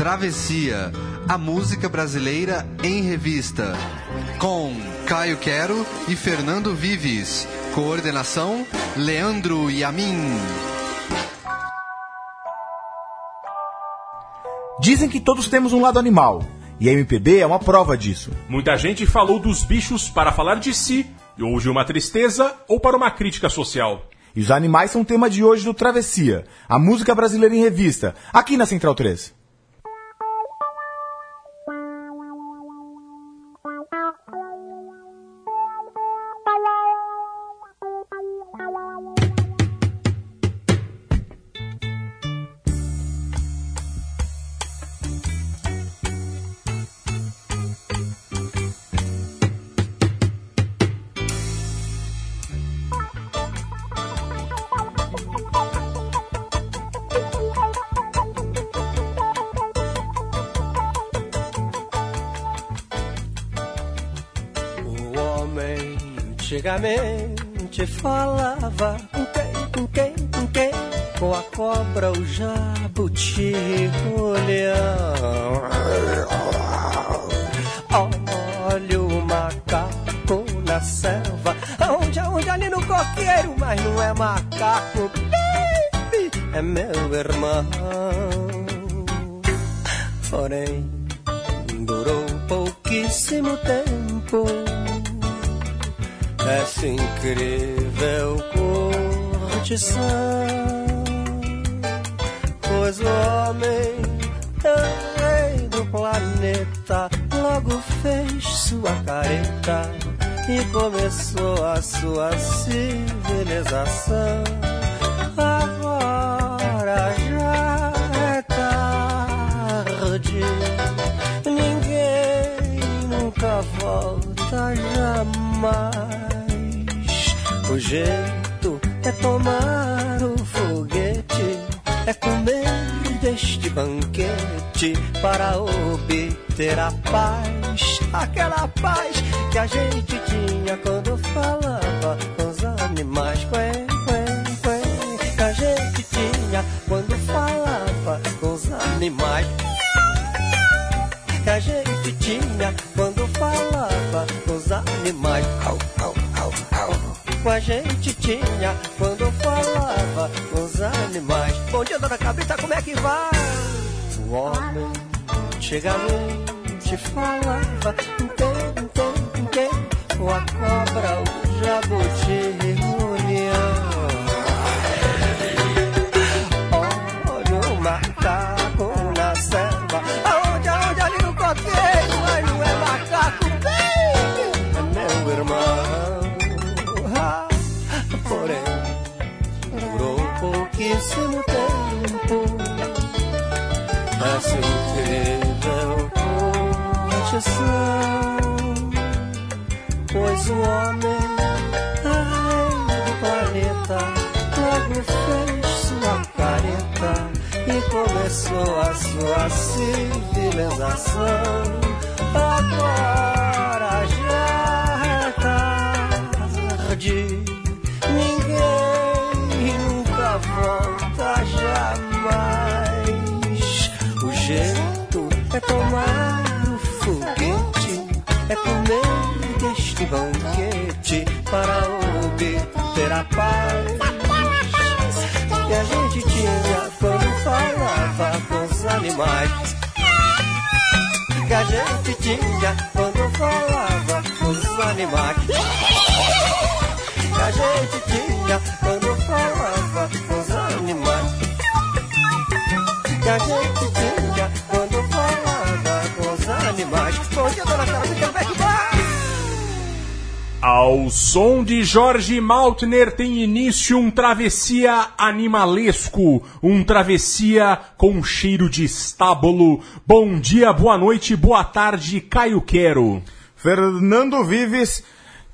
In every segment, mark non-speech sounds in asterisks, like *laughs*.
Travessia, a música brasileira em revista. Com Caio Quero e Fernando Vives. Coordenação: Leandro Yamin. Dizem que todos temos um lado animal, e a MPB é uma prova disso. Muita gente falou dos bichos para falar de si, ou de uma tristeza, ou para uma crítica social. E os animais são o tema de hoje do Travessia, a música brasileira em revista, aqui na Central 3. Essa incrível curtição. Pois o homem, rei do planeta, logo fez sua careta e começou a sua civilização. Agora já é tarde, ninguém nunca volta jamais. O jeito é tomar o foguete, é comer deste banquete para obter a paz, aquela paz que a gente tinha quando falava com os animais. A gente tinha quando falava com os animais. Bom dia, dona Cabrita, como é que vai? O homem antigamente falava quem, com quem? Com a cobra, o jabuti Essa incrível. Condição Pois o homem, rei do planeta Logo fez sua careta E começou a sua civilização. Agora já é tarde jeito é tomar o foguete, é comer deste banquete para obter a paz que a gente tinha quando falava com os animais. Que a gente tinha quando falava com os animais. Que a gente tinha quando falava com os animais. Que a gente Ao som de Jorge Maltner tem início um travessia animalesco, um travessia com cheiro de estábulo. Bom dia, boa noite, boa tarde, Caio Quero. Fernando Vives,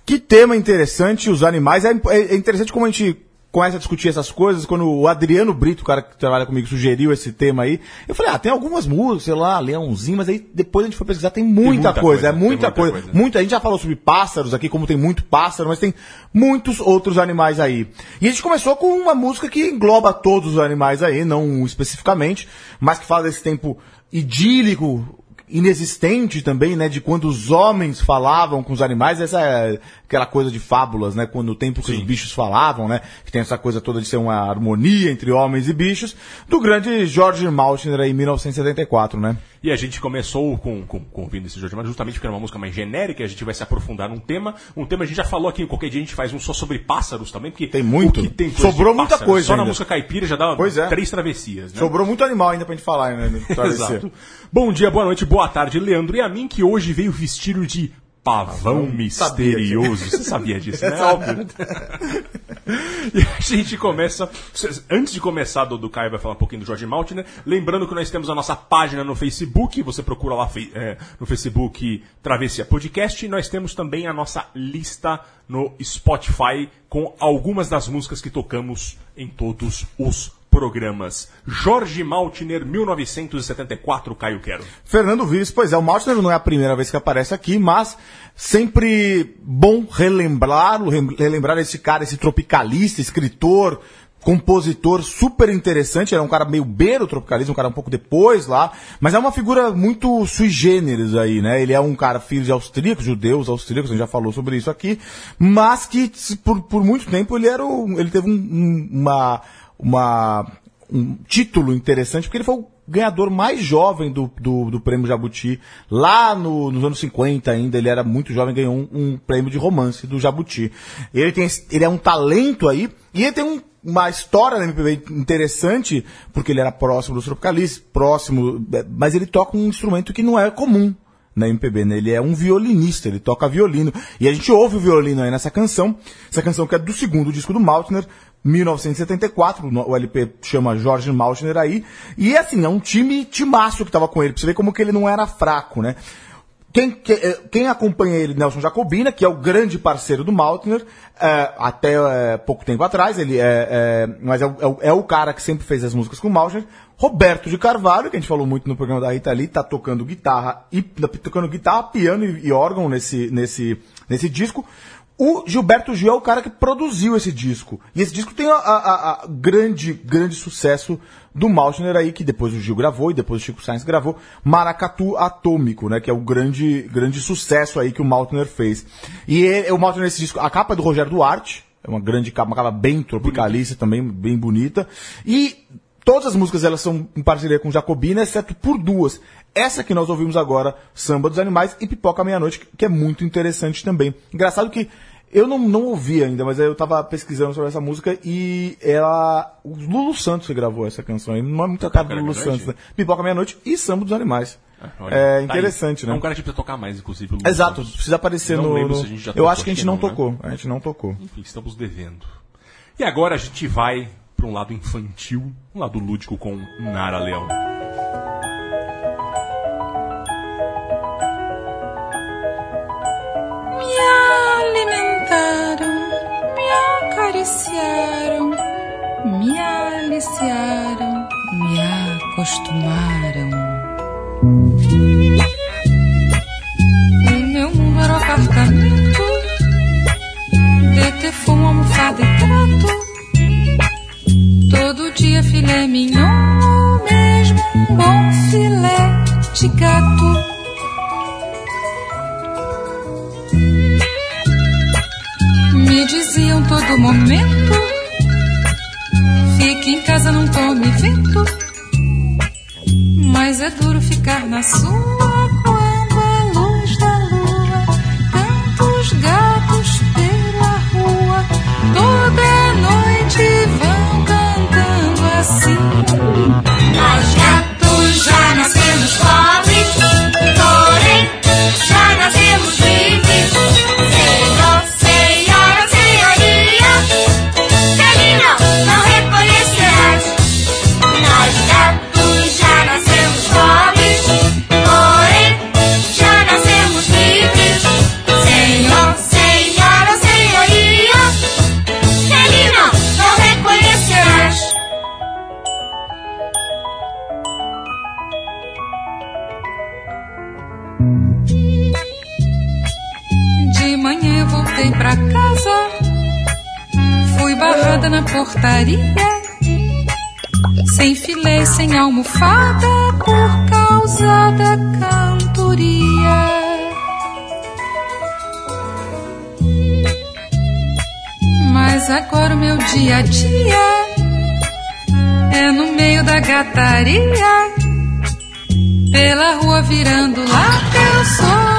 que tema interessante, os animais. É, é interessante como a gente começa a discutir essas coisas, quando o Adriano Brito, o cara que trabalha comigo, sugeriu esse tema aí, eu falei, ah, tem algumas músicas, sei lá, Leãozinho, mas aí depois a gente foi pesquisar, tem muita, muita coisa, coisa, é tem muita, muita coisa. coisa. Muita, a gente já falou sobre pássaros aqui, como tem muito pássaro, mas tem muitos outros animais aí. E a gente começou com uma música que engloba todos os animais aí, não especificamente, mas que fala desse tempo idílico, inexistente também, né, de quando os homens falavam com os animais, essa é aquela coisa de fábulas, né, quando o tempo que os bichos falavam, né, que tem essa coisa toda de ser uma harmonia entre homens e bichos, do grande George Maltner aí, em 1974, né. E a gente começou com, com, com ouvindo esse Jorge Matheus, justamente porque era uma música mais genérica, a gente vai se aprofundar num tema. Um tema a gente já falou aqui, qualquer dia a gente faz um só sobre pássaros também, porque Tem muito. tem Sobrou muita pássaro, coisa Só na ainda. música caipira já dá é. três travessias, né? Sobrou muito animal ainda pra gente falar, né. *laughs* Exato. Bom dia, boa noite, boa tarde, Leandro e a mim, que hoje veio vestido de pavão misterioso. Você sabia disso, né? *laughs* É óbvio. E a gente começa. Antes de começar, do, do Caio vai falar um pouquinho do Jorge Maltner. Lembrando que nós temos a nossa página no Facebook. Você procura lá é, no Facebook Travessia Podcast. E nós temos também a nossa lista no Spotify com algumas das músicas que tocamos em todos os programas. Jorge Maltner, 1974, Caio Quero. Fernando Vives, pois é, o Maltner não é a primeira vez que aparece aqui, mas sempre bom relembrá-lo, relembrar esse cara, esse tropicalista, escritor, compositor super interessante, era um cara meio beiro tropicalista, um cara um pouco depois lá, mas é uma figura muito sui generis aí, né? Ele é um cara filho de austríacos, judeus austríacos, a gente já falou sobre isso aqui, mas que por, por muito tempo ele era um, ele teve um- uma uma um título interessante, porque ele foi o ganhador mais jovem do, do, do prêmio Jabuti. Lá no- nos anos 50 ainda, ele era muito jovem, ganhou um, um prêmio de romance do Jabuti. Ele, tem, ele é um talento aí, e ele tem um- uma história na MPB interessante, porque ele era próximo dos tropicalistas, próximo, eh, mas ele toca um instrumento que não é comum na MPB, né? Ele é um violinista, ele toca violino. E a gente ouve o violino aí nessa canção, essa canção que é do segundo disco do Maltner, 1974, no- o LP chama Jorge Maltner aí, e assim, é um time timaço que tava com ele, pra você ver como que ele não era fraco, né? Quem, que- eh, quem acompanha ele, Nelson Jacobina, que é o grande parceiro do Maltner, eh, até eh, pouco tempo atrás, ele é, é- mas é, o- é é o cara que sempre fez as músicas com o Maltner. Roberto de Carvalho, que a gente falou muito no programa da Rita Lee, tá tocando guitarra, e, tocando guitarra, piano e, e órgão nesse, nesse, nesse disco. O Gilberto Gil é o cara que produziu esse disco. E esse disco tem a, a- a- grande, grande sucesso do Maltner aí, que depois o Gil gravou e depois o Chico Sainz gravou, Maracatu Atômico, né? Que é o grande, grande sucesso aí que o Maltner fez. E ele- o Maltner nesse disco, a capa é do Rogério Duarte, é uma grande capa, uma capa bem tropicalista também, bem bonita. E todas as músicas elas são em parceria com Jacobina, exceto por duas. Essa que nós ouvimos agora, Samba dos Animais e Pipoca à Meia-Noite, que é muito interessante também. Engraçado que eu não, não ouvi ainda, mas eu tava pesquisando sobre essa música e ela. O Lulu Santos gravou essa canção aí. Não é muita cara do Lulu? Santos, né? Pipoca Meia-Noite e Samba dos Animais. Olha, é tá interessante, aí. né? É um cara que precisa tocar mais, inclusive. Lulu Exato, Santos. precisa aparecer no. no- eu acho que a gente não, não, né? tocou. A gente não tocou. Enfim, estamos devendo. E agora a gente vai para um lado infantil, um lado lúdico com Nara Leão. Acariciaram, me aliciaram, me acostumaram. O meu mundo era o apartamento, DT foi uma almofada e trato. Todo dia filé mignon, mesmo um bom filé de gato. Diziam todo momento: Fique em casa, não tome vento. Mas é duro ficar na sua quando a luz da lua, tantos gatos pela rua, toda noite vão cantando assim. Voltei pra casa, fui barrada na portaria, sem filé, sem almofada, por causa da cantoria. Mas agora o meu dia a dia é no meio da gataria, pela rua virando lata. Eu sou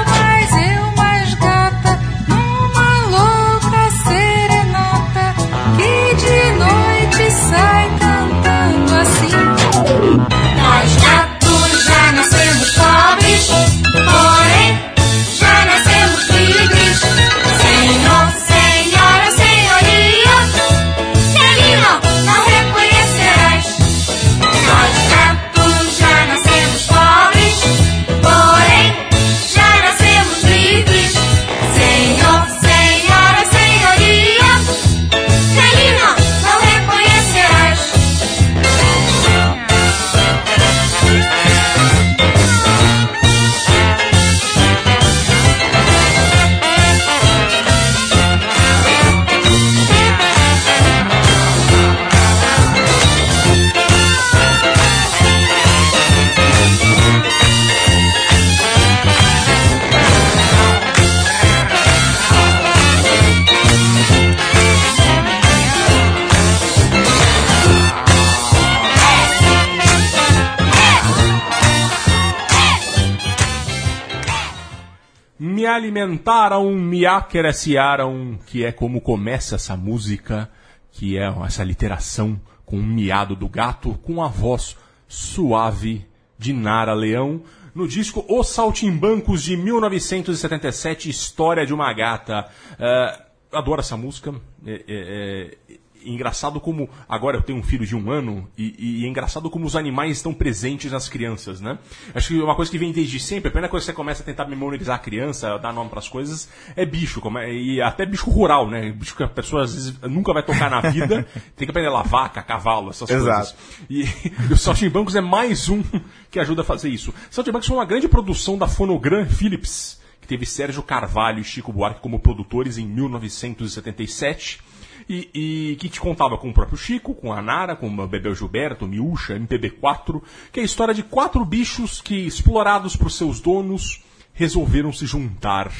alimentaram, me acresciaram, que é como começa essa música, que é essa literação com o miado do gato, com a voz suave de Nara Leão, no disco Os Saltimbancos de 1977, História de uma Gata. Eh, adoro essa música. É, é, é engraçado como agora eu tenho um filho de um ano e, e é engraçado como os animais estão presentes nas crianças, né? Acho que uma coisa que vem desde sempre, a primeira coisa que você começa a tentar memorizar a criança, dar nome para as coisas, é bicho, como é- e até bicho rural, né? Bicho que a pessoa às vezes nunca vai tocar na vida, *laughs* tem que aprender lá vaca, cavalo, essas Exato. coisas. E, e *laughs* o Saltimbancos é mais um *laughs* que ajuda a fazer isso. Saltimbancos foi uma grande produção da Fonogram Philips, que teve Sérgio Carvalho e Chico Buarque como produtores em 1977. E, e que te contava com o próprio Chico, com a Nara, com o Bebel Gilberto, Miúcha, MPB4, que é a história de quatro bichos que, explorados por seus donos, resolveram se juntar.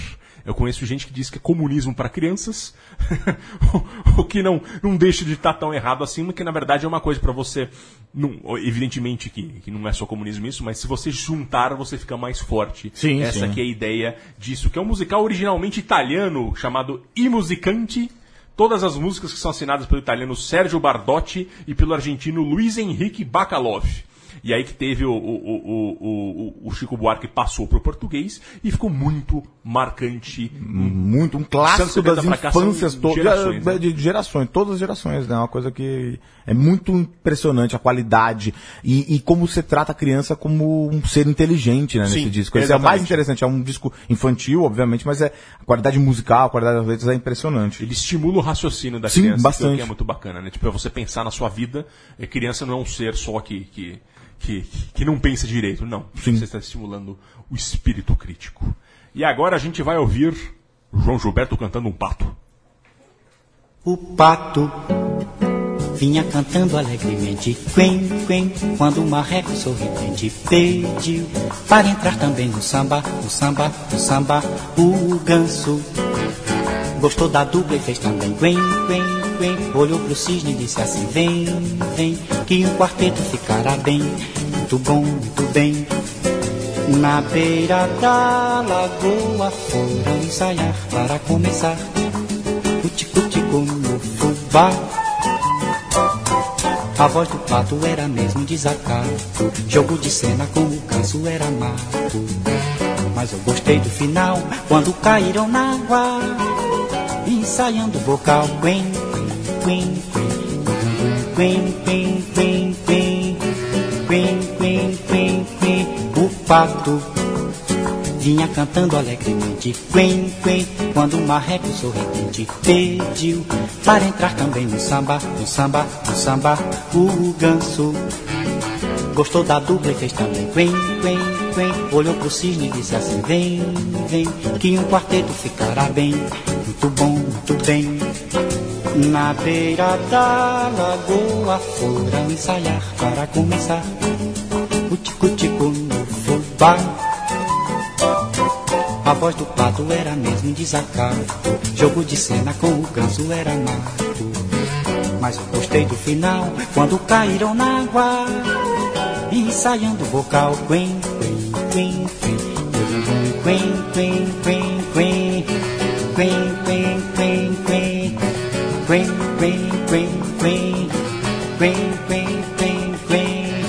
Eu conheço gente que diz que é comunismo para crianças, *laughs* o que não, não deixa de estar tão errado assim, mas que na verdade é uma coisa para você. Não, evidentemente que, que não é só comunismo isso, mas se você juntar, você fica mais forte. Sim, Essa sim. que é a ideia disso, que é um musical originalmente italiano chamado I Musicanti. Todas as músicas que são assinadas pelo italiano Sergio Bardotti e pelo argentino Luiz Henrique Bacalov. E aí que teve o, o, o, o, Chico Buarque passou para o português e ficou muito marcante. Muito, um clássico 170 das pra cá infâncias todas. gerações, né? De gerações, todas as gerações, né? Uma coisa que é muito impressionante a qualidade e, e como você trata a criança como um ser inteligente, né, nesse Sim, disco. Esse é o mais interessante. É um disco infantil, obviamente, mas é, a qualidade musical, a qualidade das letras é impressionante. Ele estimula o raciocínio da Sim, criança, bastante. que é- é muito bacana, né? Tipo, é você pensar na sua vida, é, criança não é um ser só que, que, que, que não pensa direito, não. Sim. Você está estimulando o espírito crítico. E agora a gente vai ouvir João Gilberto cantando um pato. O pato vinha cantando alegremente, quen, quen, quando o marreco sorridente pediu para entrar também no samba, no samba, no samba. O ganso gostou da dupla e fez também quen, quen, quen. Olhou pro cisne e disse assim: Vem, vem, que um quarteto ficará bem, muito bom, muito bem. Na beira da lagoa foram ensaiar para começar o tico-tico no fubá. A voz do pato era mesmo desacato. Jogo de cena com o canso era mato. Mas eu gostei do final, quando caíram na água. Ensaiando vocal. Quen, quen, quen, quen, quen, quen, quen, quen, quen, quen. O pato vinha cantando alegremente, quen, quen, quando o marreco sorridente pediu para entrar também no samba, no samba, no samba, o ganso gostou da dupla e fez também, quen, quen, quen, olhou pro cisne e disse assim, vem, vem, que um quarteto ficará bem, muito bom, muito bem. Na beira da lagoa foram ensaiar para começar o tico-tico no fubá. A voz do pato era mesmo desacato, jogo de cena com o ganso era mato. Mas eu gostei do final, quando caíram na água, ensaiando o vocal. Quen, quen, quen, quen. Quen, quen, quen, quen. Quen, quen, quen, quen. Quen, quen, quen, quen. Quen, quen, quen, quen.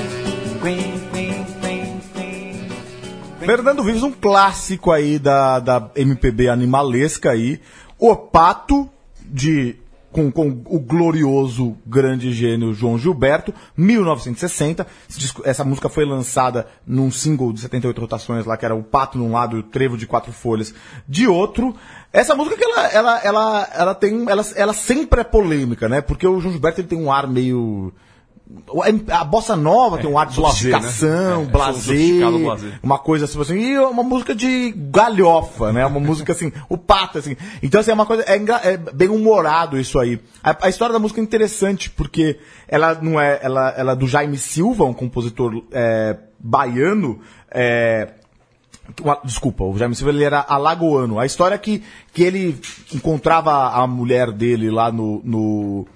Quen, quen, quen, quen. Fernando Vives, um clássico aí da, da MPB animalesca aí. O Pato, de com, com o glorioso grande gênio João Gilberto, 1960. Esse disco- Essa música foi lançada num single de 78 rotações lá, que era o Pato num lado e o Trevo de Quatro Folhas de outro. Essa música que ela, ela, ela, ela tem, ela, ela sempre é polêmica, né? Porque o João Gilberto ele tem um ar meio... A bossa nova tem um ar de né? sofisticação, É, blasé, sofisticado blasé. uma coisa assim, assim, e uma música de galhofa, né? Uma música assim, o pato, assim. Então, assim, é uma coisa, é, é bem humorado isso aí. A, a história da música é interessante, porque ela não é, ela, ela é do Jaime Silva, um compositor é, baiano, é, Desculpa, o Jaime Silva ele era alagoano. A história é que, que ele encontrava a mulher dele lá no, no,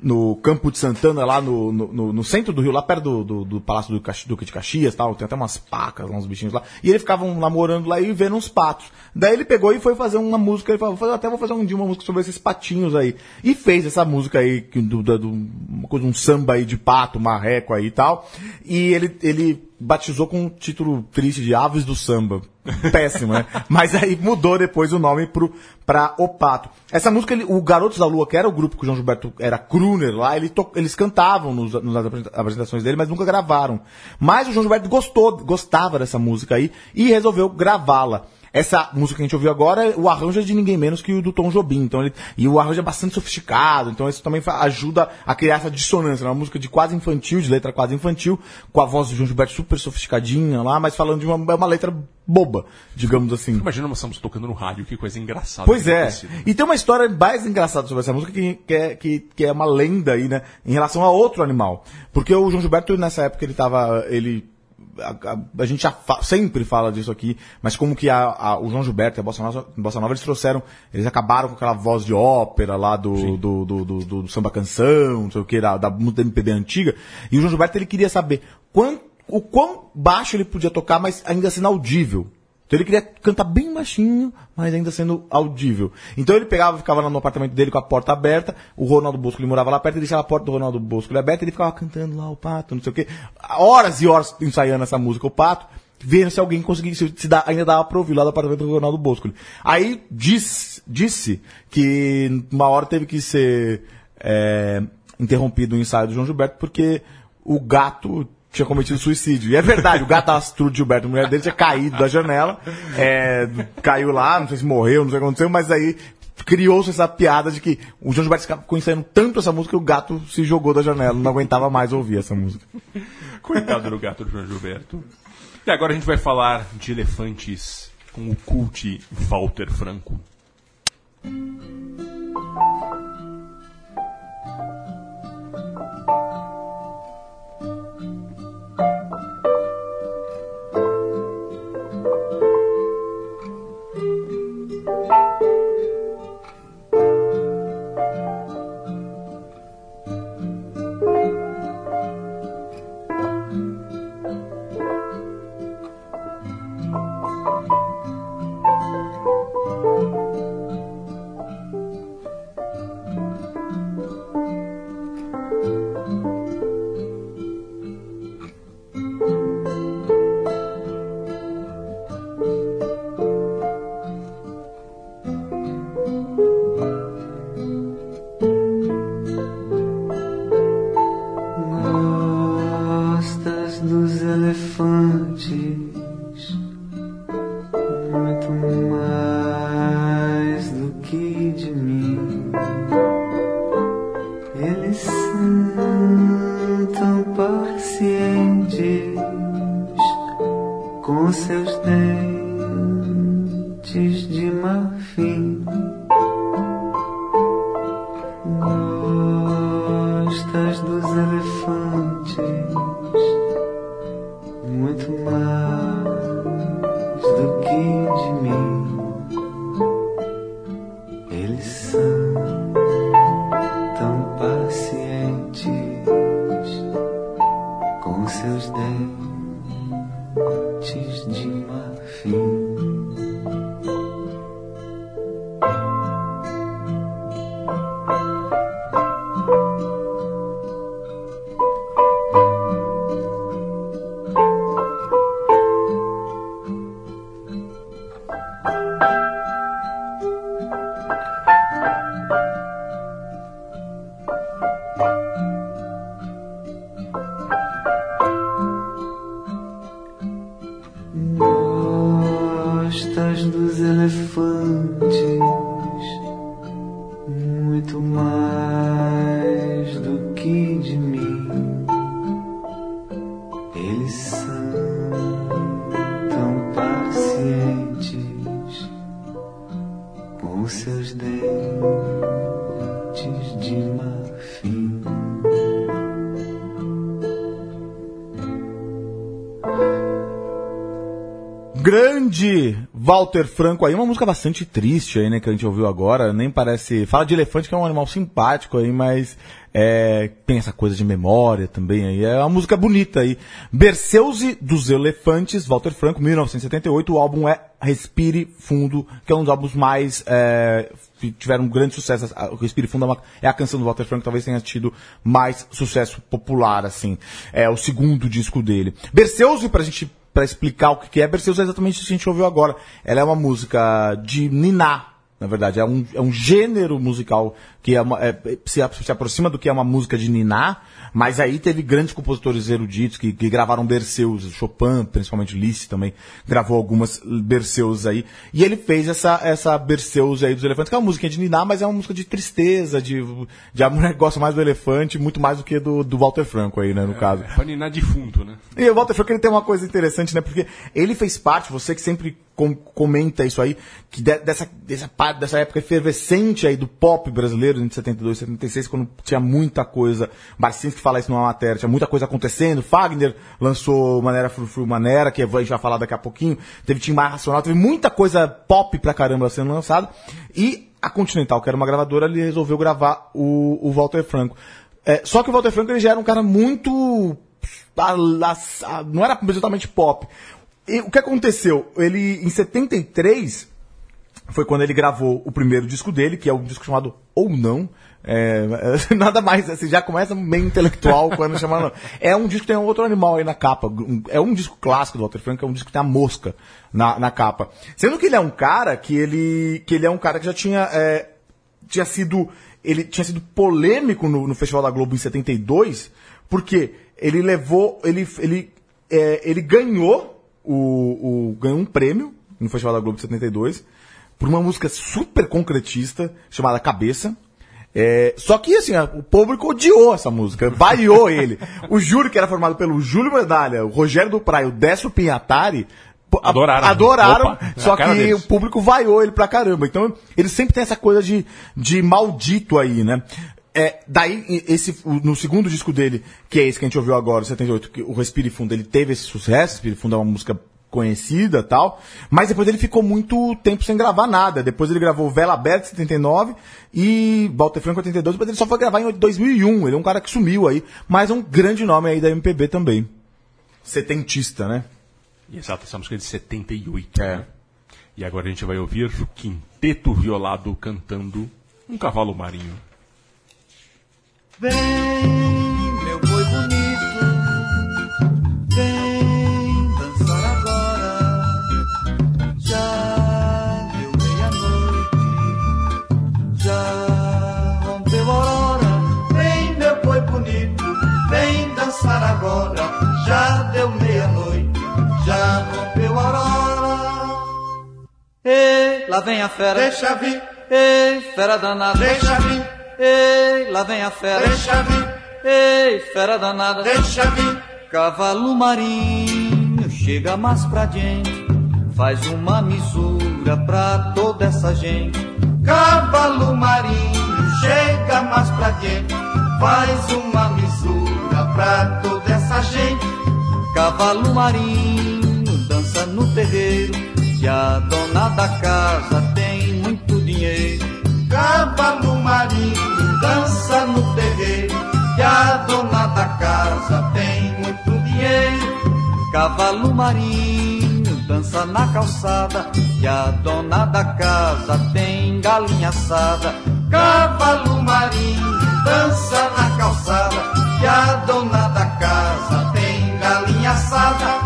no Campo de Santana, lá no, no, no- centro do Rio, lá perto do, do, do Palácio do Caxi- Duque de Caxias tal. Tem até umas pacas uns bichinhos lá. E eles ficavam namorando lá e vendo uns patos. Daí ele pegou e foi fazer uma música. Ele falou, "Vou fazer- até vou fazer um dia uma música sobre esses patinhos aí. E fez essa música aí, do, do, do- uma coisa, um samba aí de pato, marreco aí e tal. E ele, ele batizou com um título triste de Aves do Samba. Péssimo, né? Mas aí mudou depois o nome pro, pra O Pato. Essa música, ele- o Garotos da Lua, que era o grupo que o João Gilberto era crooner lá, ele to- eles cantavam nos, nas apresenta- apresentações dele, mas nunca gravaram. Mas o João Gilberto gostou, gostava dessa música aí e resolveu gravá-la. Essa música que a gente ouviu agora, o arranjo é de ninguém menos que o do Tom Jobim. Então ele, e o arranjo é bastante sofisticado, então isso também ajuda a criar essa dissonância. É uma música de quase infantil, de letra quase infantil, com a voz do João Gilberto super sofisticadinha lá, mas falando de uma, é uma letra boba, digamos assim. Imagina nós estamos tocando no rádio, que coisa engraçada. Pois é. E tem uma história mais engraçada sobre essa música que, que, é, que, que é uma lenda aí, né? Em relação a outro animal. Porque o João Gilberto, nessa época, ele tava. Ele. A, a- a gente já fa- sempre fala disso aqui, mas como que a, o João Gilberto e a Bossa Nova, Bossa Nova, eles trouxeram, eles acabaram com aquela voz de ópera lá do, do, do, do, do- samba canção, não sei o que, da, da música MPB antiga, e o João Gilberto ele queria saber o quão baixo ele podia tocar, mas ainda sendo audível. Então ele queria cantar bem baixinho, mas ainda sendo audível. Então ele pegava, ficava lá no apartamento dele com a porta aberta, o Ronaldo Bosco ele morava lá perto, ele deixava a porta do Ronaldo Bosco aberta, ele ficava cantando lá o pato, não sei o quê. Horas e horas ensaiando essa música, o pato, vendo se alguém conseguisse, se dá, ainda dava pra ouvir lá do apartamento do Ronaldo Bosco. Aí diz, disse que uma hora teve que ser é, interrompido o ensaio do João Gilberto porque o gato tinha cometido suicídio. E é verdade, o de Gilberto, a mulher dele, tinha caído da janela, é, caiu lá, não sei se morreu, não sei o que aconteceu, mas aí criou-se essa piada de que o João Gilberto ficava ensaiando tanto essa música que o gato se jogou da janela, não aguentava mais ouvir essa música. Coitado do gato do João Gilberto. E agora a gente vai falar de elefantes com o cult Walter Franco. Tão pacientes com seus dentes Walter Franco aí, uma música bastante triste aí, né, que a gente ouviu agora, nem parece, fala de elefante que é um animal simpático aí, mas é, tem essa coisa de memória também aí, é uma música bonita aí. Berceuse dos Elefantes, Walter Franco, 1978, o álbum é Respire Fundo, que é um dos álbuns mais, é, que tiveram um grande sucesso, Respire Fundo é, uma- é a canção do Walter Franco, talvez tenha tido mais sucesso popular, assim, é o segundo disco dele. Berceuse, pra gente para explicar o que é, Berceus é exatamente isso que a gente ouviu agora. Ela é uma música de niná, na verdade. É um, é um gênero musical que é uma- é- se, se aproxima do que é uma música de niná, mas aí teve grandes compositores eruditos que, que gravaram Berceus, Chopin, principalmente Liszt também, gravou algumas Berceus aí. E ele fez essa, essa Berceus aí dos elefantes, que é uma música de niná, mas é uma música de tristeza, de, de a mulher gosta mais do elefante, muito mais do que do, do Walter Franco aí, né, no caso. Pra ninar defunto, né? E o Walter Franco ele tem uma coisa interessante, né? Porque ele fez parte, você que sempre com- comenta isso aí, que de- dessa, dessa, dessa época efervescente aí do pop brasileiro, entre 72 e 76, quando tinha muita coisa, Barcinski fala isso numa matéria, tinha muita coisa acontecendo, Fagner lançou Maneira Frufru Maneira, que a gente vai falar daqui a pouquinho, teve Tim Maia Racional, teve muita coisa pop pra caramba sendo lançada, e a Continental, que era uma gravadora, ele resolveu gravar o, o Walter Franco. É, só que o Walter Franco ele já era um cara muito não era totalmente pop. E o que aconteceu? Ele, em 73, foi quando ele gravou o primeiro disco dele, que é um disco chamado Ou Não. É, *laughs* nada mais, assim, já começa meio intelectual *laughs* quando chama não. É um disco que tem um outro animal aí na capa. É um disco clássico do Walter Franco, é um disco que tem a mosca na, na capa. Sendo que ele é um cara que ele, que ele é um cara que já tinha, é, tinha sido ele tinha sido polêmico no, no Festival da Globo em 72, porque ele levou, ele, ele, é, ele ganhou o, o ganhou um prêmio no Festival da Globo de 72 por uma música super concretista chamada Cabeça. É, só que assim, o público odiou essa música, vaiou *laughs* ele. O júri que era formado pelo Júlio Medalha, o Rogério do Praia, o Décio Pinhatari, Adoraram. adoraram Opa, na só que deles. o público vaiou ele pra caramba. Então, ele sempre tem essa coisa de, de maldito aí, né? É, daí, esse, no segundo disco dele, que é esse que a gente ouviu agora, 78, que o Respire Fundo, ele teve esse sucesso, Respire Fundo é uma música conhecida tal, mas depois ele ficou muito tempo sem gravar nada. Depois ele gravou Vela Aberta em 79 e Walter Franco em 82, depois ele só foi gravar em 2001. Ele é um cara que sumiu aí, mas é um grande nome aí da MPB também. Setentista, né? Exato, essa música é de 78. É. né? E agora a gente vai ouvir o Quinteto Violado cantando Um Cavalo Marinho. Vem, meu boi bonito, vem dançar agora. Já deu meia-noite, já rompeu a aurora. Vem, meu boi bonito, vem dançar agora. Já deu meia-noite, já rompeu a aurora. Ei, lá vem a fera. Deixa vir. Ei, fera danada. Deixa vir. Ei, lá vem a fera. Deixa vir. Ei, fera danada. Deixa vir. Cavalo marinho, chega mais pra gente. Faz uma misura pra toda essa gente. Cavalo marinho, chega mais pra gente. Faz uma misura pra toda essa gente. Cavalo marinho dança no terreiro e a dona da casa tem muito dinheiro. Cavalo marinho casa tem muito Cavalo marinho dança na calçada e a dona da casa tem galinha assada. Cavalo marinho dança na calçada e a dona da casa tem galinha assada.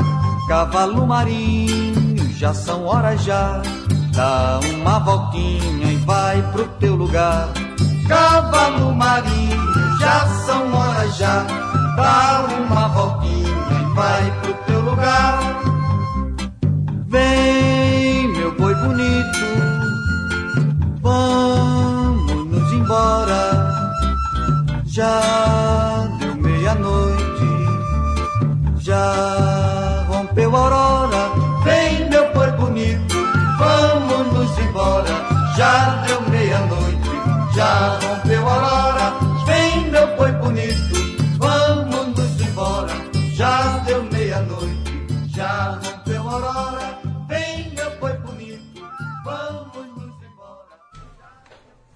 Cavalo marinho, já são horas já. Dá uma voltinha e vai pro teu lugar. Cavalo marinho, já são horas já. Dá uma voltinha e vai pro teu lugar. Vem, meu boi bonito, vamos nos embora. Já deu meia-noite, já rompeu a aurora. Vem, meu boi bonito, vamos nos embora. Já deu já rompeu a aurora. Vem, meu boi bonito, vamos nos embora.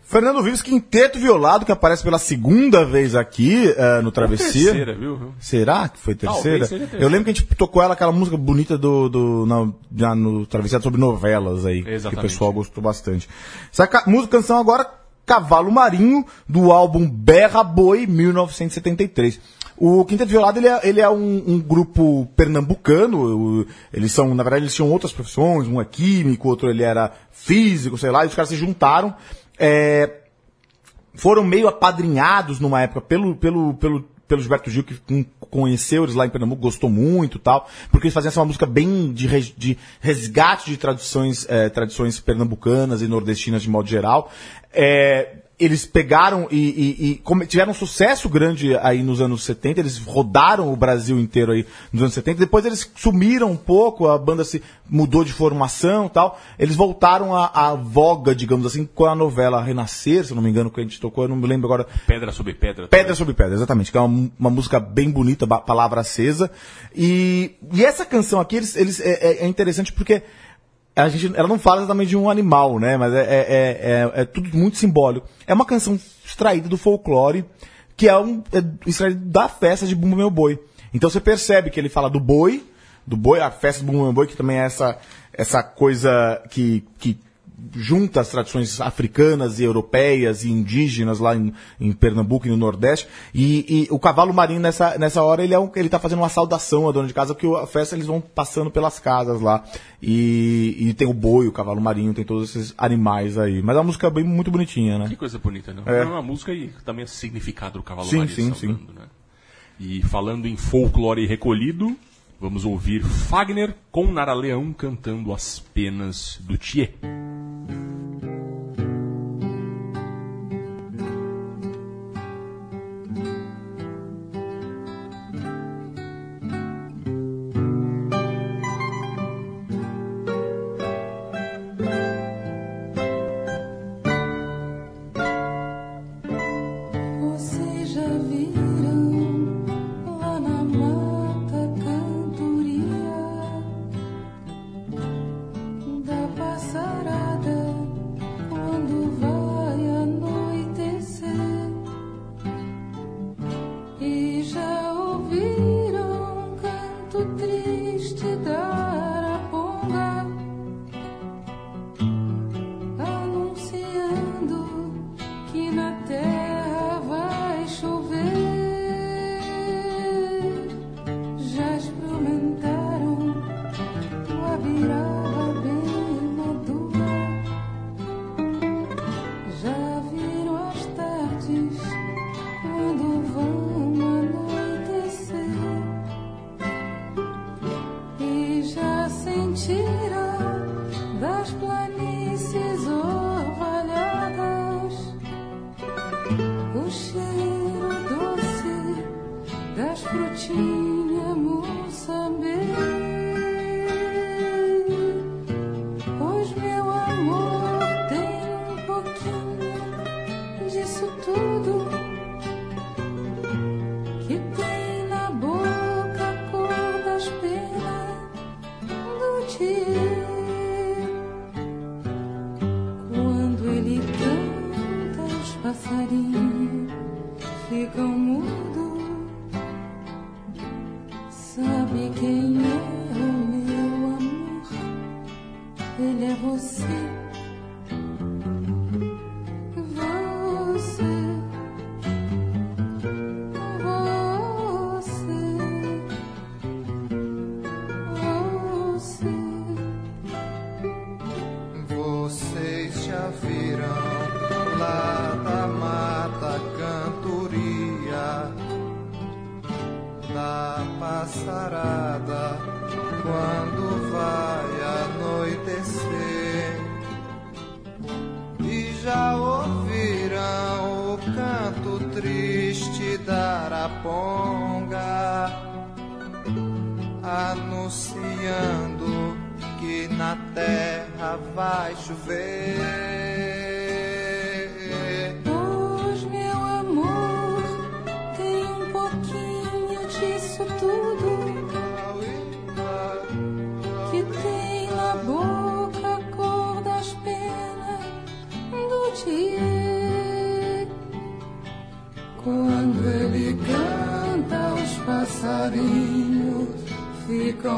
Fernando Vives, quinteto violado, que aparece pela segunda vez aqui eh, no Travessia. Terceira, viu? Será que foi terceira? Terceira. Eu lembro que a gente tocou ela, aquela música bonita do, do na, já no Travessia sobre novelas aí, que o Exatamente. pessoal gostou bastante. Essa ca- música, canção agora, Cavalo Marinho, do álbum Berra Boi, 1973. O Quinteto Violado, ele é, ele é um, um grupo pernambucano, eles são, na verdade, eles tinham outras profissões, um é químico, outro ele era físico, sei lá, e os caras se juntaram. É, foram meio apadrinhados numa época pelo, pelo, pelo, pelo Gilberto Gil, que conheceu eles lá em Pernambuco, gostou muito tal, porque eles faziam essa música bem de, res- de resgate de tradições, eh, tradições pernambucanas e nordestinas de modo geral. É, eles pegaram e, e- e tiveram um sucesso grande aí nos anos 70, eles rodaram o Brasil inteiro aí nos anos 70, depois eles sumiram um pouco, a banda se mudou de formação e tal, eles voltaram à, à voga, digamos assim, com a novela Renascer, se não me engano, que a gente tocou, eu não me lembro agora, Pedra sobre pedra. Pedra sobre Pedra, exatamente, que é uma, uma música bem bonita, palavra acesa. E, e essa canção aqui, eles, eles, é, é- é interessante porque a gente, ela não fala exatamente de um animal, né? Mas é, é, é, é- é tudo muito simbólico. É uma canção extraída do folclore, que é, um, é extraída da festa de Bumba Meu Boi. Então você percebe que ele fala do boi, do boi, a festa do Bumba Meu Boi, que também é essa, essa coisa que, que junta as tradições africanas e europeias e indígenas lá em, em Pernambuco e no Nordeste. E, e o cavalo marinho nessa, nessa hora ele é um, ele tá fazendo uma saudação à dona de casa, porque a festa eles vão passando pelas casas lá. E, e tem o boi, o cavalo marinho, tem todos esses animais aí. Mas é uma música bem muito bonitinha, né? Que coisa bonita, né? É. É uma música e também é significado do cavalo Sim, marinho sim, saudando, né? E falando em folclore recolhido, vamos ouvir Fagner com Nara Leão cantando As Penas do Thier. Cheiro doce das frutinhas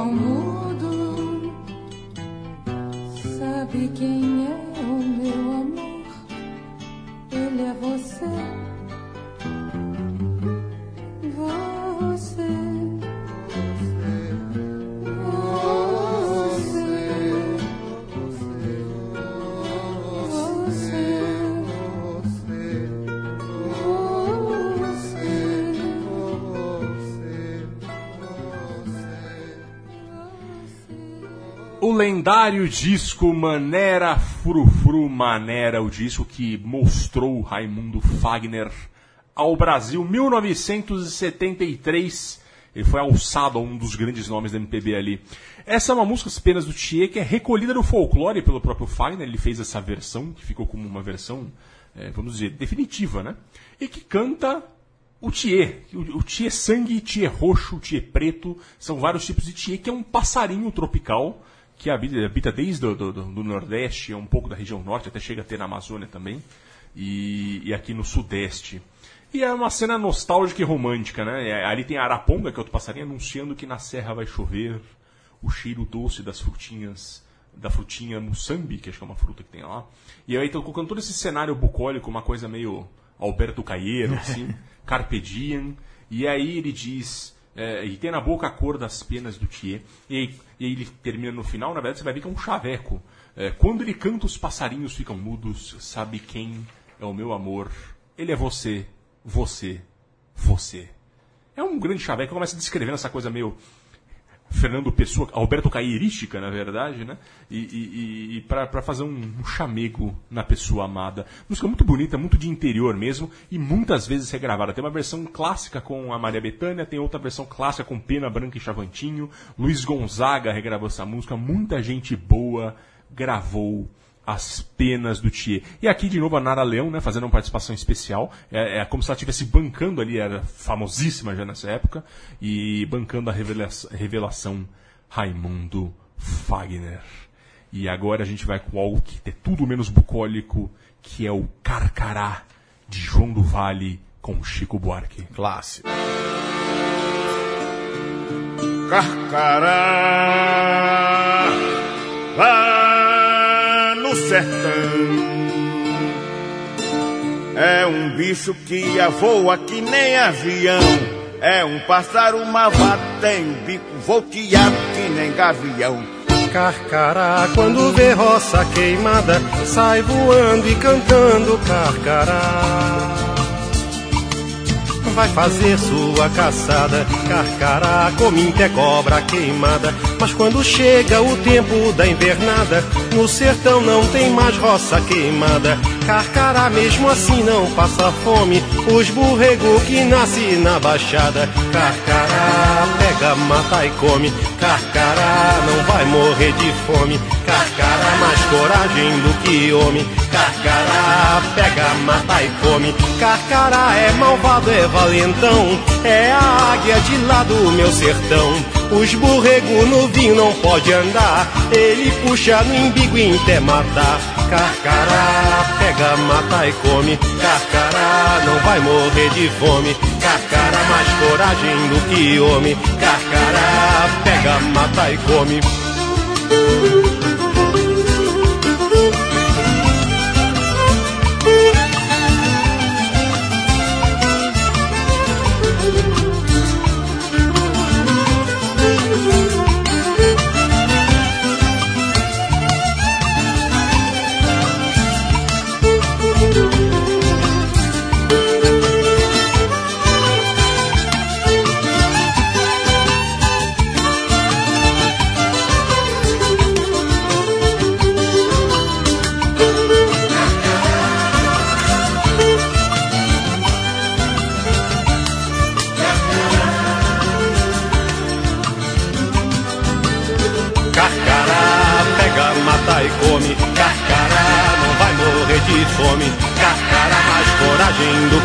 ficam lendário disco Manera Frufru Manera, o disco que mostrou Raimundo Fagner ao Brasil, 1973. Ele foi alçado a um dos grandes nomes da MPB ali. Essa é uma música, As Penas do Thier, que é recolhida no folclore pelo próprio Fagner. Ele fez essa versão, que ficou como uma versão, eh, vamos dizer, definitiva, né? E que canta o Thier. O, o Thier sangue, Thier roxo, Thier preto. São vários tipos de Thier, que é um passarinho tropical que habita, habita desde do, do, do Nordeste, é um pouco da região Norte, até chega a ter na Amazônia também, e, e aqui no Sudeste. E é uma cena nostálgica e romântica, né? É, Ali tem a Araponga, que é outro passarinho, anunciando que na serra vai chover, o cheiro doce das frutinhas, da frutinha musambi, que acho que é uma fruta que tem lá. E aí estão colocando todo esse cenário bucólico, uma coisa meio Alberto Caieiro, assim, *laughs* Carpe Diem, e aí ele diz... É, e tem na boca a cor das penas do Thier. E e ele termina no final, na verdade você vai ver que é um chaveco. É, quando ele canta, os passarinhos ficam mudos. Sabe quem é o meu amor? Ele é você, você, você. É um grande chaveco. Começa descrevendo essa coisa meio Fernando Pessoa, Alberto Cairística, na verdade, né? E, e, e para fazer um, um chamego na pessoa amada. Música muito bonita, muito de interior mesmo, e muitas vezes regravada. Tem uma versão clássica com a Maria Bethânia, tem outra versão clássica com Pena Branca e Chavantinho. Luiz Gonzaga regravou essa música, muita gente boa gravou as penas do Thier. E aqui de novo a Nara Leão, né, fazendo uma participação especial. É, é como se ela estivesse bancando ali, era famosíssima já nessa época, e bancando a revelação, revelação Raimundo Fagner. E agora a gente vai com algo que é tudo menos bucólico, que é o Carcará de João do Vale com Chico Buarque. Clássico. Carcará no sertão. É um bicho que voa que nem avião. É um pássaro malvado, tem bico volteado que nem gavião. Carcará, quando vê roça queimada, sai voando e cantando carcará. Vai fazer sua caçada, carcará, é cobra queimada. Mas quando chega o tempo da invernada, no sertão não tem mais roça queimada. Carcará mesmo assim não passa fome, os borrego que nasce na baixada. Carcará, pega, mata e come, carcará não vai morrer de fome. Carcará mais coragem do que homem, carcará pega, mata e come. Carcará é malvado, é valentão, é a águia de lá do meu sertão. Os borrego no vinho não pode andar, ele puxa no embigo e até matar. Carcará, pega, mata e come, carcará não vai morrer de fome. Carcará mais coragem do que homem, carcará pega, mata e come.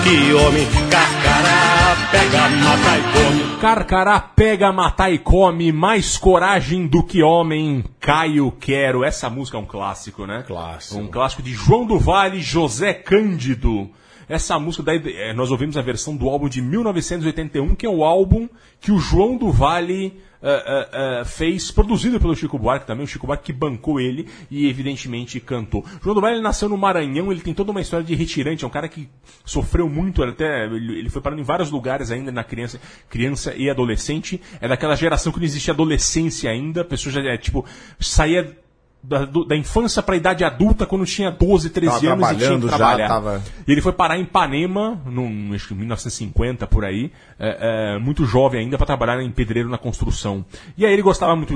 Que homem. Carcará, pega, mata e come. Carcará pega, matar e come, mais coragem do que homem, Caio Quero. Essa música é um clássico, né? Clássico. Um clássico de João do Vale, José Cândido. Essa música, daí, eh, nós ouvimos a versão do álbum de 1981, que é o álbum que o João do Vale eh, eh, fez, produzido pelo Chico Buarque também, o Chico Buarque que bancou ele e evidentemente cantou. João do ele nasceu no Maranhão, ele tem toda uma história de retirante, é um cara que sofreu muito, até ele foi parando em vários lugares ainda na criança, criança e adolescente. É daquela geração que não existia adolescência ainda, a pessoa já é tipo saía da, da infância para a idade adulta quando tinha 12, 13 Tava anos e tinha que trabalhando já, trabalhar. tava- E ele foi parar em Ipanema, num, acho que em 1950 por aí, é, é, muito jovem ainda para trabalhar em pedreiro na construção. E aí ele gostava muito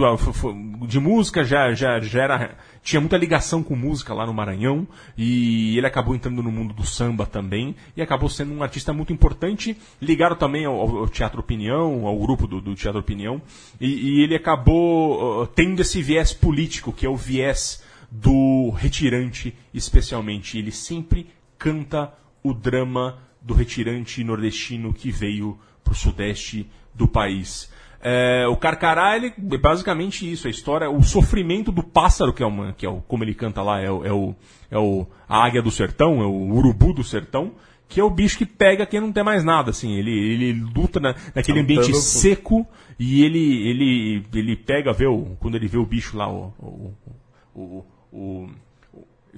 de música, já, já, já era, tinha muita ligação com música lá no Maranhão e ele acabou entrando no mundo do samba também e acabou sendo um artista muito importante, ligado também ao, ao Teatro Opinião, ao grupo do, do Teatro Opinião, e, e ele acabou ah, tendo esse viés político, que é o viés do retirante, especialmente. Ele sempre canta o drama do retirante nordestino que veio para o sudeste do país. É, o Carcará, ele é basicamente isso, a história, o sofrimento do pássaro, que é, uma, que é o, como ele canta lá, é, o, é, o, é o, a águia do sertão, é o urubu do sertão, que é o bicho que pega quem não tem mais nada, assim, ele, ele luta na, naquele ambiente seco e ele, ele, ele pega, vê o, quando ele vê o bicho lá, o, o, o, o,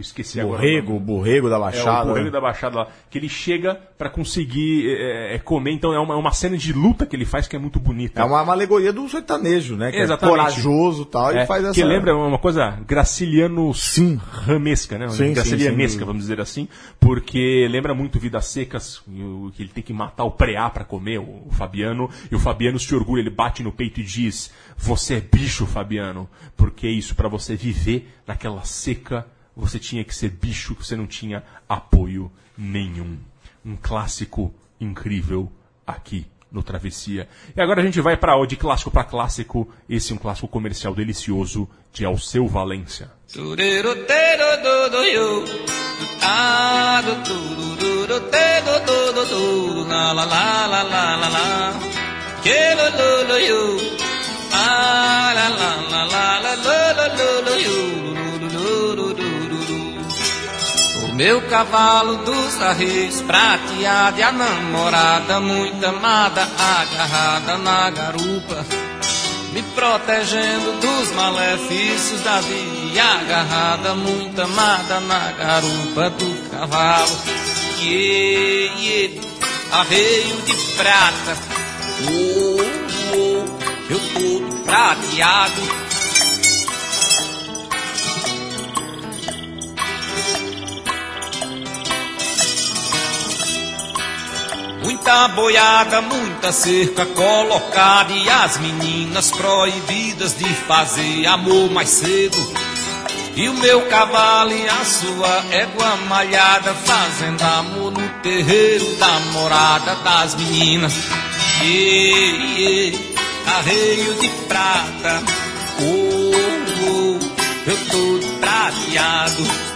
esqueci agora. Borrego, o borrego da É, Baixada. o Borrego né? da Baixada lá. Que ele chega pra conseguir é, é, comer. Então é uma, é uma cena de luta que ele faz que é muito bonita. É uma, uma alegoria do sertanejo, né? Que Exatamente. é corajoso e tal, É, e faz essa... Que lembra uma coisa graciliano Sim. ramesca, né? Sim, sim, gracilianesca, dúvida. vamos dizer assim, porque lembra muito Vidas Secas, que ele tem que matar o preá pra comer, o, o Fabiano, e o Fabiano se orgulha, ele bate no peito e diz: Você é bicho, Fabiano, porque é isso, pra você viver naquela seca, você tinha que ser bicho, você não tinha apoio nenhum. Um clássico incrível aqui no Travessia. E agora a gente vai para de clássico para clássico, esse é um clássico comercial delicioso de Alceu Valência. Meu cavalo dos arreios prateado e a namorada muito amada agarrada na garupa. Me protegendo dos malefícios da vida agarrada muito amada na garupa do cavalo. Yeah, arreio de prata. Oh, oh, eu todo prateado Muita boiada, muita cerca colocada e as meninas proibidas de fazer amor mais cedo. E o meu cavalo e a sua égua malhada fazendo amor no terreiro da morada das meninas. Yeah, arreio de prata, oh, oh, eu tô prateado.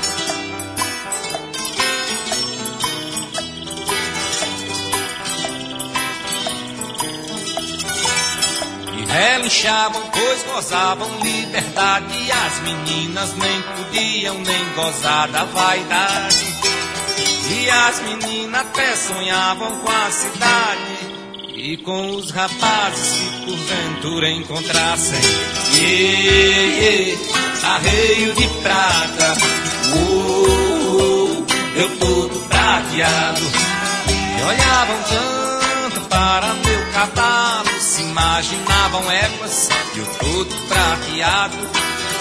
Relinchavam, pois gozavam liberdade. E as meninas nem podiam nem gozar da vaidade. E as meninas até sonhavam com a cidade. E com os rapazes que porventura encontrassem. Yeah, yeah, arreio de prata. Oh, eu todo prateado. E olhavam tanto para meu cavalo, se imaginavam éguas, e eu todo prateado.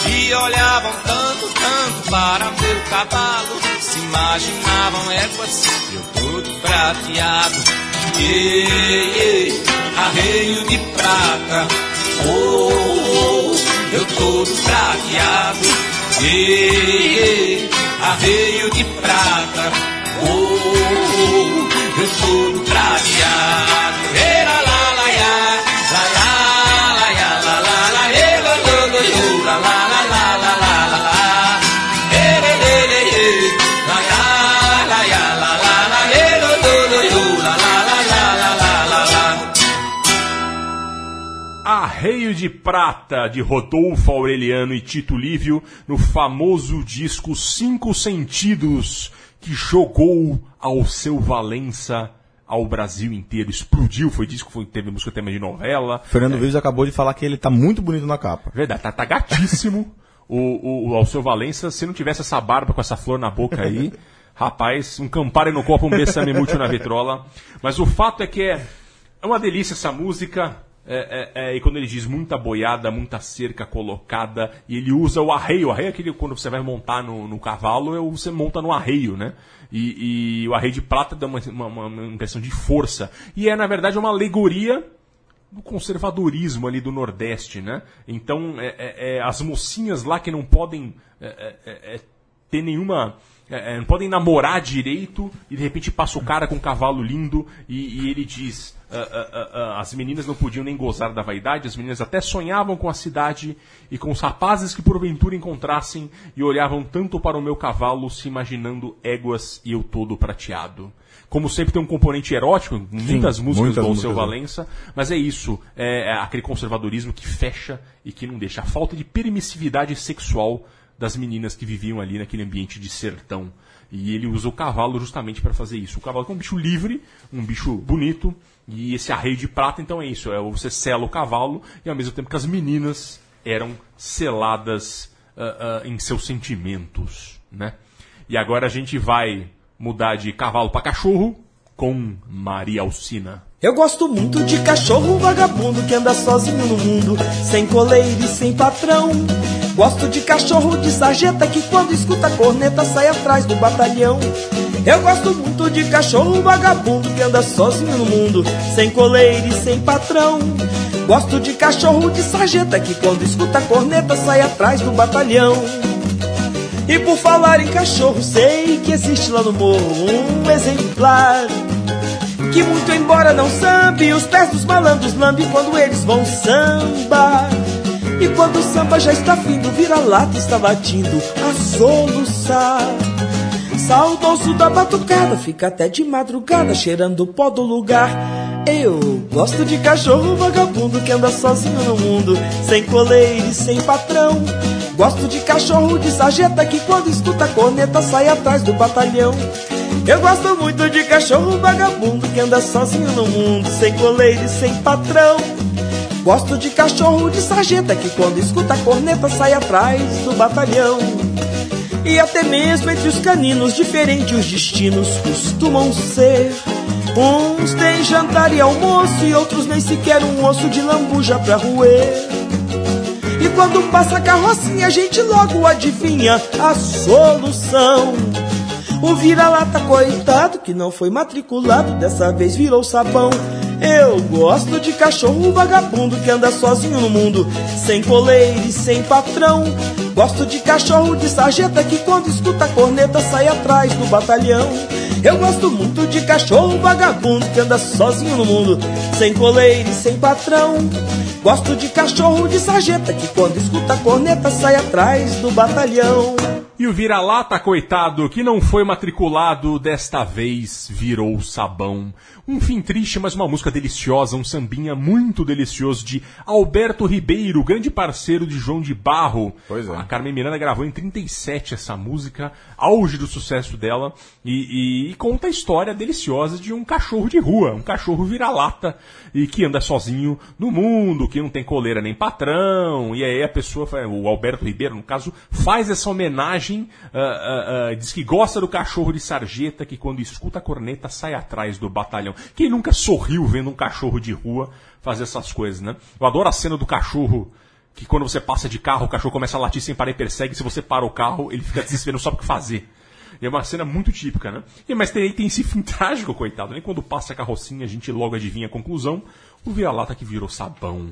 E olhavam tanto, tanto para meu cavalo, se imaginavam éguas, e eu todo prateado. Ei, ei, arreio de prata, oh, oh, eu todo prateado. Ei, ei, arreio de prata, oh, oh, eu todo prateado. Ei, de Prata, de Rodolfo Aureliano e Tito Lívio, no famoso disco Cinco Sentidos, que jogou ao seu Valença ao Brasil inteiro. Explodiu, foi disco, foi, teve música tema de novela. Fernando Vives acabou de falar que ele tá muito bonito na capa. Verdade, tá, tá gatíssimo o, o, o Alceu Valença. Se não tivesse essa barba com essa flor na boca aí, *laughs* rapaz, um Campari no copo, um Bessame Mútil na vitrola. Mas o fato é que é, é uma delícia essa música. É, é, é, e quando ele diz muita boiada, muita cerca colocada, e ele usa o arreio. O arreio é aquele quando você vai montar no, no cavalo, é você monta no arreio, né? E, e o arreio de prata dá uma, uma, uma impressão de força. E é, na verdade, uma alegoria do conservadorismo ali do Nordeste, né? Então, é, é, as mocinhas lá que não podem ter nenhuma. É, é, não podem namorar direito e de repente passa o cara com um cavalo lindo e, e ele diz: ah, ah, ah, ah, as meninas não podiam nem gozar da vaidade, as meninas até sonhavam com a cidade e com os rapazes que porventura encontrassem e olhavam tanto para o meu cavalo, se imaginando éguas e eu todo prateado. Como sempre tem um componente erótico, muitas músicas muitas do Alceu? Valença, mas é isso, é, é aquele conservadorismo que fecha e que não deixa. A falta de permissividade sexual das meninas que viviam ali naquele ambiente de sertão. E ele usa o cavalo justamente para fazer isso. O cavalo é um bicho livre, um bicho bonito, e esse arreio de prata, então é isso. É você sela o cavalo e ao mesmo tempo que as meninas eram seladas ah, ah, em seus sentimentos, né? E agora a gente vai mudar de cavalo para cachorro com Maria Alcina. Eu gosto muito de cachorro vagabundo que anda sozinho no mundo, sem coleira e sem patrão. Gosto de cachorro de sarjeta que quando escuta a corneta sai atrás do batalhão. Eu gosto muito de cachorro vagabundo que anda sozinho no mundo, sem coleira e sem patrão. Gosto de cachorro de sarjeta que quando escuta a corneta sai atrás do batalhão. E por falar em cachorro, sei que existe lá no morro um exemplar que muito embora não sambe, os pés dos malandros lambe quando eles vão samba. E quando o samba já está findo, vira-lata está batindo a soluçar. Saudoso da batucada, fica até de madrugada cheirando o pó do lugar. Eu gosto de cachorro vagabundo que anda sozinho no mundo, sem coleira e sem patrão. Gosto de cachorro de sarjeta que quando escuta a corneta sai atrás do batalhão. Eu gosto muito de cachorro vagabundo que anda sozinho no mundo, sem coleira e sem patrão. Gosto de cachorro de sarjeta que quando escuta a corneta sai atrás do batalhão. E até mesmo entre os caninos, diferentes os destinos costumam ser. Uns têm jantar e almoço e outros nem sequer um osso de lambuja pra roer. E quando passa a carrocinha, a gente logo adivinha a solução. O vira-lata coitado que não foi matriculado, dessa vez virou sabão. Eu gosto de cachorro vagabundo que anda sozinho no mundo, sem coleira e sem patrão. Gosto de cachorro de sarjeta que quando escuta a corneta sai atrás do batalhão. Eu gosto muito de cachorro vagabundo que anda sozinho no mundo, sem coleira e sem patrão. Gosto de cachorro de sarjeta que quando escuta a corneta sai atrás do batalhão. E o vira-lata, coitado, que não foi matriculado, desta vez virou sabão. Um fim triste, mas uma música deliciosa, um sambinha muito delicioso de Alberto Ribeiro, grande parceiro de João de Barro. Pois é. A Carmen Miranda gravou em 37 essa música, auge do sucesso dela, e, e- e conta a história deliciosa de um cachorro de rua, um cachorro vira-lata, e que anda sozinho no mundo, que não tem coleira nem patrão, e aí a pessoa, o Alberto Ribeiro, no caso, faz essa homenagem, ah, ah, ah, diz que gosta do cachorro de sarjeta, que quando escuta a corneta sai atrás do batalhão. Quem nunca sorriu vendo um cachorro de rua fazer essas coisas, né? Eu adoro a cena do cachorro que quando você passa de carro, o cachorro começa a latir sem parar e persegue. Se você para o carro, ele fica desesperado, não sabe o que fazer. É uma cena muito típica, né? E, mas tem, tem esse fim *laughs* trágico, coitado. Nem quando passa a carrocinha, a gente logo adivinha a conclusão. O vira-lata que virou sabão.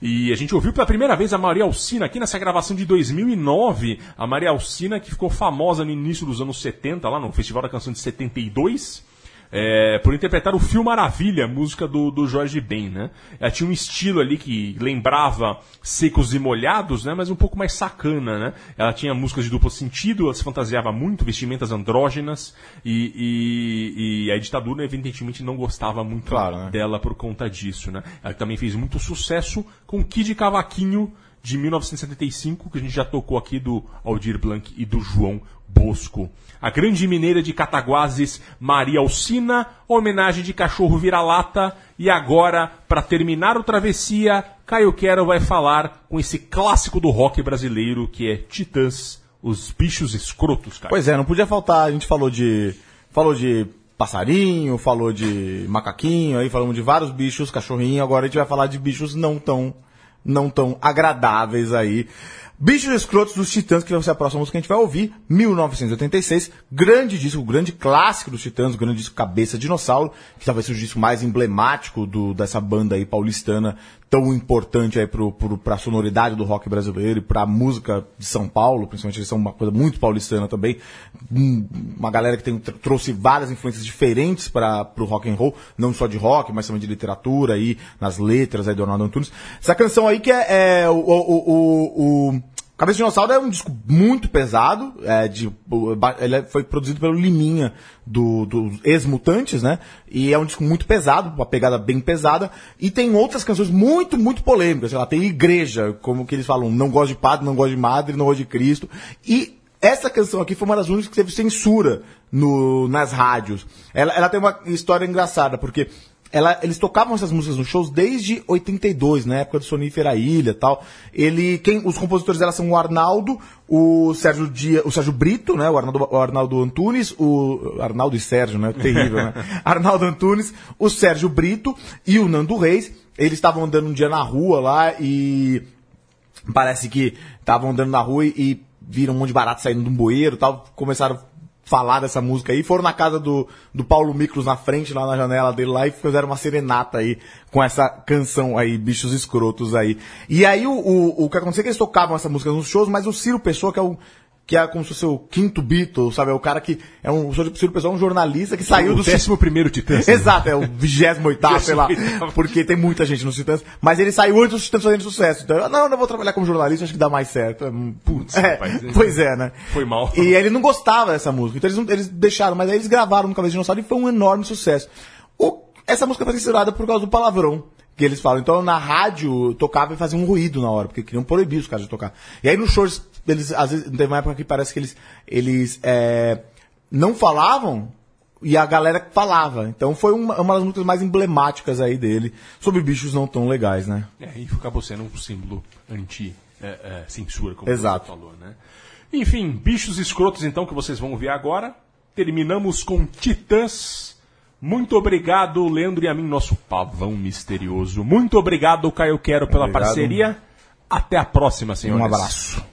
E a gente ouviu pela primeira vez a Maria Alcina aqui nessa gravação de 2009. A Maria Alcina que ficou famosa no início dos anos 70, lá no Festival da Canção de 72. É, por interpretar o Fio Maravilha, música do, do Jorge Ben, né? Ela tinha um estilo ali que lembrava Secos e Molhados, né? Mas um pouco mais sacana, né? Ela tinha músicas de duplo sentido, ela se fantasiava muito, vestimentas andrógenas, e, e, e a ditadura, evidentemente, não gostava muito Claro, né? dela por conta disso, né? Ela também fez muito sucesso com Kid Cavaquinho, de 1975, que a gente já tocou aqui do Aldir Blanc e do João Bosco. A grande mineira de Cataguases, Maria Alcina, homenagem de cachorro vira-lata. E agora, para terminar o Travessia, Caio Quero vai falar com esse clássico do rock brasileiro, que é Titãs, os bichos escrotos, cara. Pois é, não podia faltar. A gente falou de. Falou de passarinho, falou de macaquinho, aí falamos de vários bichos, cachorrinho. Agora a gente vai falar de bichos não tão, não tão agradáveis aí. Bichos Escrotos dos Titãs, que vai ser a próxima música que a gente vai ouvir, 1986, grande disco, grande clássico dos Titãs, grande disco Cabeça Dinossauro, que talvez seja o disco mais emblemático do, dessa banda aí paulistana, tão importante aí pro, pra sonoridade do rock brasileiro e pra música de São Paulo, principalmente eles são uma coisa muito paulistana também, Um- uma galera que tem, tr- trouxe várias influências diferentes para pro rock and roll, não só de rock, mas também de literatura aí, nas letras aí do Ronaldo Antunes. Essa canção aí que é, é o, o, o, o Cabeça de Dinossauro é um disco muito pesado, é, de, ele é- foi produzido pelo Liminha, do, dos Ex-Mutantes, né? E é um disco muito pesado, uma pegada bem pesada, e tem outras canções muito, muito polêmicas, sei lá, tem Igreja, como que eles falam, não gosto de padre, não gosto de madre, não gosto de Cristo, e essa canção aqui foi uma das únicas que teve censura no, nas rádios. Ela, ela tem uma história engraçada, porque ela, eles tocavam essas músicas nos shows desde 82, na época do Sonífera Ilha tal. Ele, quem, os compositores dela são o Arnaldo, o Sérgio Dia, o Sérgio Brito, né? O Arnaldo, o Arnaldo Antunes, o Arnaldo e Sérgio, né? Terrível, né? *laughs* Arnaldo Antunes, o Sérgio Brito e o Nando Reis. Eles estavam andando um dia na rua lá e parece que estavam andando na rua e, e viram um monte de barato saindo de um bueiro e tal, começaram falar dessa música aí, foram na casa do, do Paulo Micros na frente, lá na janela dele lá, e fizeram uma serenata aí com essa canção aí, Bichos Escrotos aí. E aí o, o, o que aconteceu é que eles tocavam essa música nos shows, mas o Ciro Pessoa, que é o que é como se fosse o quinto Beatle, sabe? É o cara que é um, o Ciro Pessoa é um jornalista que saiu o do décimo primeiro Titãs. *laughs* né? Exato, é o 28 sei lá. 28º. Porque tem muita gente nos Titãs. Mas ele saiu antes dos Titãs fazendo sucesso. Então, eu, não, eu vou trabalhar como jornalista, acho que dá mais certo. Putz, é, rapaz, pois é, né? Foi mal. E ele não gostava dessa música. Então eles, não- eles deixaram, mas aí eles gravaram no Cabeça de Dinossauro e foi um enorme sucesso. O- essa música foi censurada por causa do palavrão que eles falam. Então na rádio tocava e fazia um ruído na hora, porque queriam proibir os caras de tocar. E aí nos shows, eles, às vezes, teve uma época que parece que eles, eles é, não falavam e a galera falava. Então foi uma, uma das músicas mais emblemáticas aí dele, sobre bichos não tão legais, né? É, e acabou sendo um símbolo anti-censura, como Exato. você falou, né? Enfim, bichos escrotos então que vocês vão ver agora. Terminamos com Titãs. Muito obrigado, Leandro e a mim, nosso pavão misterioso. Muito obrigado, Caio Quero, pela Obrigado. parceria. Até a próxima, senhores. Um abraço.